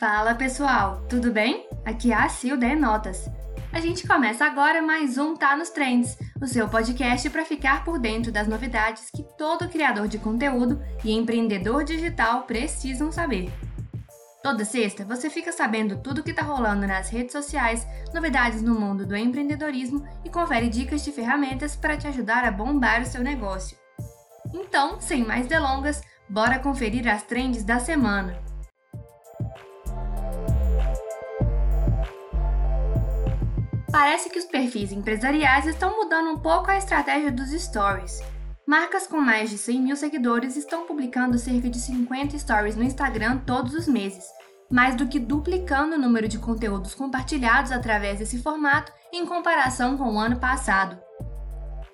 Fala pessoal, tudo bem? Aqui é a Sil Notas. A gente começa agora mais um Tá nos Trends, o seu podcast para ficar por dentro das novidades que todo criador de conteúdo e empreendedor digital precisam saber. Toda sexta você fica sabendo tudo o que está rolando nas redes sociais, novidades no mundo do empreendedorismo e confere dicas de ferramentas para te ajudar a bombar o seu negócio. Então, sem mais delongas, bora conferir as trends da semana. Parece que os perfis empresariais estão mudando um pouco a estratégia dos stories. Marcas com mais de 100 mil seguidores estão publicando cerca de 50 stories no Instagram todos os meses, mais do que duplicando o número de conteúdos compartilhados através desse formato em comparação com o ano passado.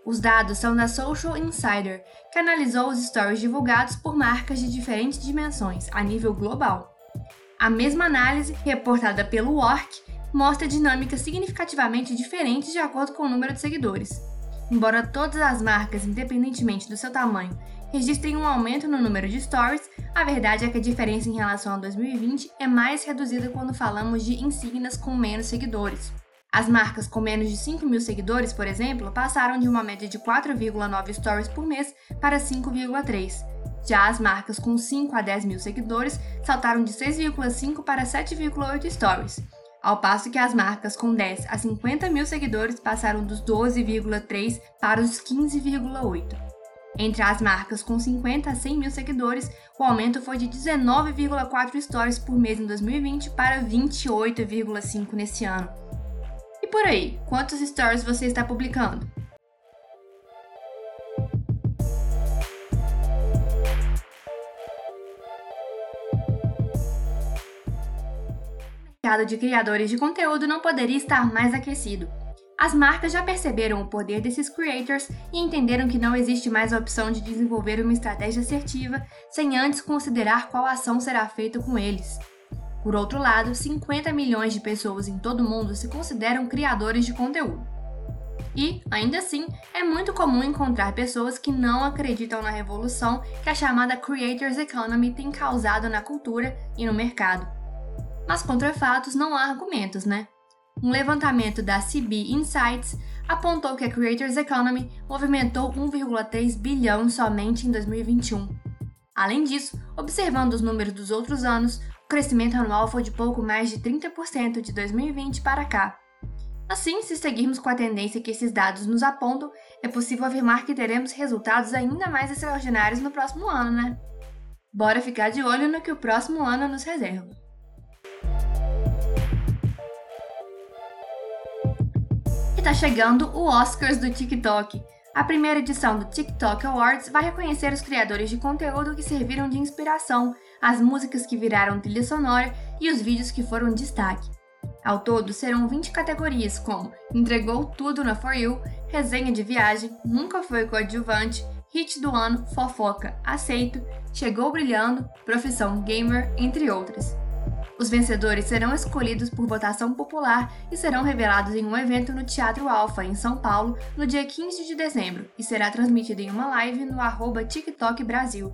Os dados são da Social Insider, que analisou os stories divulgados por marcas de diferentes dimensões a nível global. A mesma análise, reportada pelo Work, mostra dinâmicas significativamente diferentes de acordo com o número de seguidores. Embora todas as marcas, independentemente do seu tamanho, registrem um aumento no número de stories, a verdade é que a diferença em relação a 2020 é mais reduzida quando falamos de insígnias com menos seguidores. As marcas com menos de 5 mil seguidores, por exemplo, passaram de uma média de 4,9 stories por mês para 5,3. Já as marcas com 5 a 10 mil seguidores saltaram de 6,5 para 7,8 stories ao passo que as marcas com 10 a 50 mil seguidores passaram dos 12,3 para os 15,8. Entre as marcas com 50 a 100 mil seguidores, o aumento foi de 19,4 stories por mês em 2020 para 28,5 nesse ano. E por aí, quantos stories você está publicando? Mercado de criadores de conteúdo não poderia estar mais aquecido. As marcas já perceberam o poder desses creators e entenderam que não existe mais a opção de desenvolver uma estratégia assertiva sem antes considerar qual ação será feita com eles. Por outro lado, 50 milhões de pessoas em todo o mundo se consideram criadores de conteúdo. E, ainda assim, é muito comum encontrar pessoas que não acreditam na revolução que a chamada Creators Economy tem causado na cultura e no mercado. Mas contra fatos não há argumentos, né? Um levantamento da CB Insights apontou que a Creators Economy movimentou 1,3 bilhão somente em 2021. Além disso, observando os números dos outros anos, o crescimento anual foi de pouco mais de 30% de 2020 para cá. Assim, se seguirmos com a tendência que esses dados nos apontam, é possível afirmar que teremos resultados ainda mais extraordinários no próximo ano, né? Bora ficar de olho no que o próximo ano nos reserva. Está chegando o Oscars do TikTok. A primeira edição do TikTok Awards vai reconhecer os criadores de conteúdo que serviram de inspiração, as músicas que viraram trilha sonora e os vídeos que foram destaque. Ao todo, serão 20 categorias como Entregou Tudo na For You, Resenha de Viagem, Nunca Foi Coadjuvante, Hit do Ano, Fofoca, Aceito, Chegou Brilhando, Profissão Gamer, entre outras. Os vencedores serão escolhidos por votação popular e serão revelados em um evento no Teatro Alfa, em São Paulo, no dia 15 de dezembro, e será transmitido em uma live no arroba TikTok Brasil.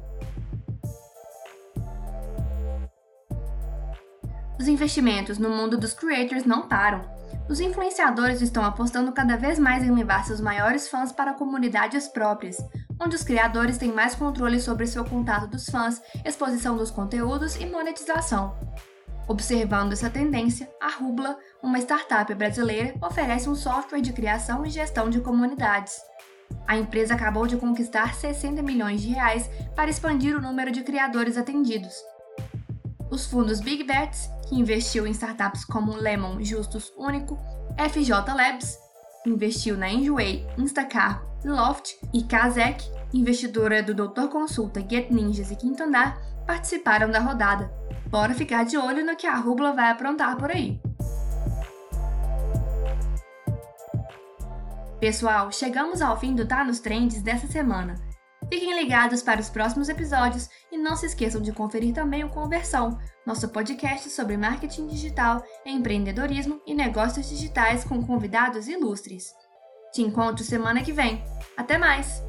Os investimentos no mundo dos creators não param. Os influenciadores estão apostando cada vez mais em levar seus maiores fãs para comunidades próprias, onde os criadores têm mais controle sobre seu contato dos fãs, exposição dos conteúdos e monetização. Observando essa tendência, a Rubla, uma startup brasileira, oferece um software de criação e gestão de comunidades. A empresa acabou de conquistar 60 milhões de reais para expandir o número de criadores atendidos. Os fundos Big Bets, que investiu em startups como Lemon Justus Único, FJ Labs, investiu na Enjoy, Instacar, Loft e Kazek, investidora do Doutor Consulta, Get Ninjas e Quinto Andar, participaram da rodada. Bora ficar de olho no que a Rubla vai aprontar por aí. Pessoal, chegamos ao fim do Tá nos Trends dessa semana. Fiquem ligados para os próximos episódios e não se esqueçam de conferir também o Conversão, nosso podcast sobre marketing digital, empreendedorismo e negócios digitais com convidados ilustres. Te encontro semana que vem. Até mais!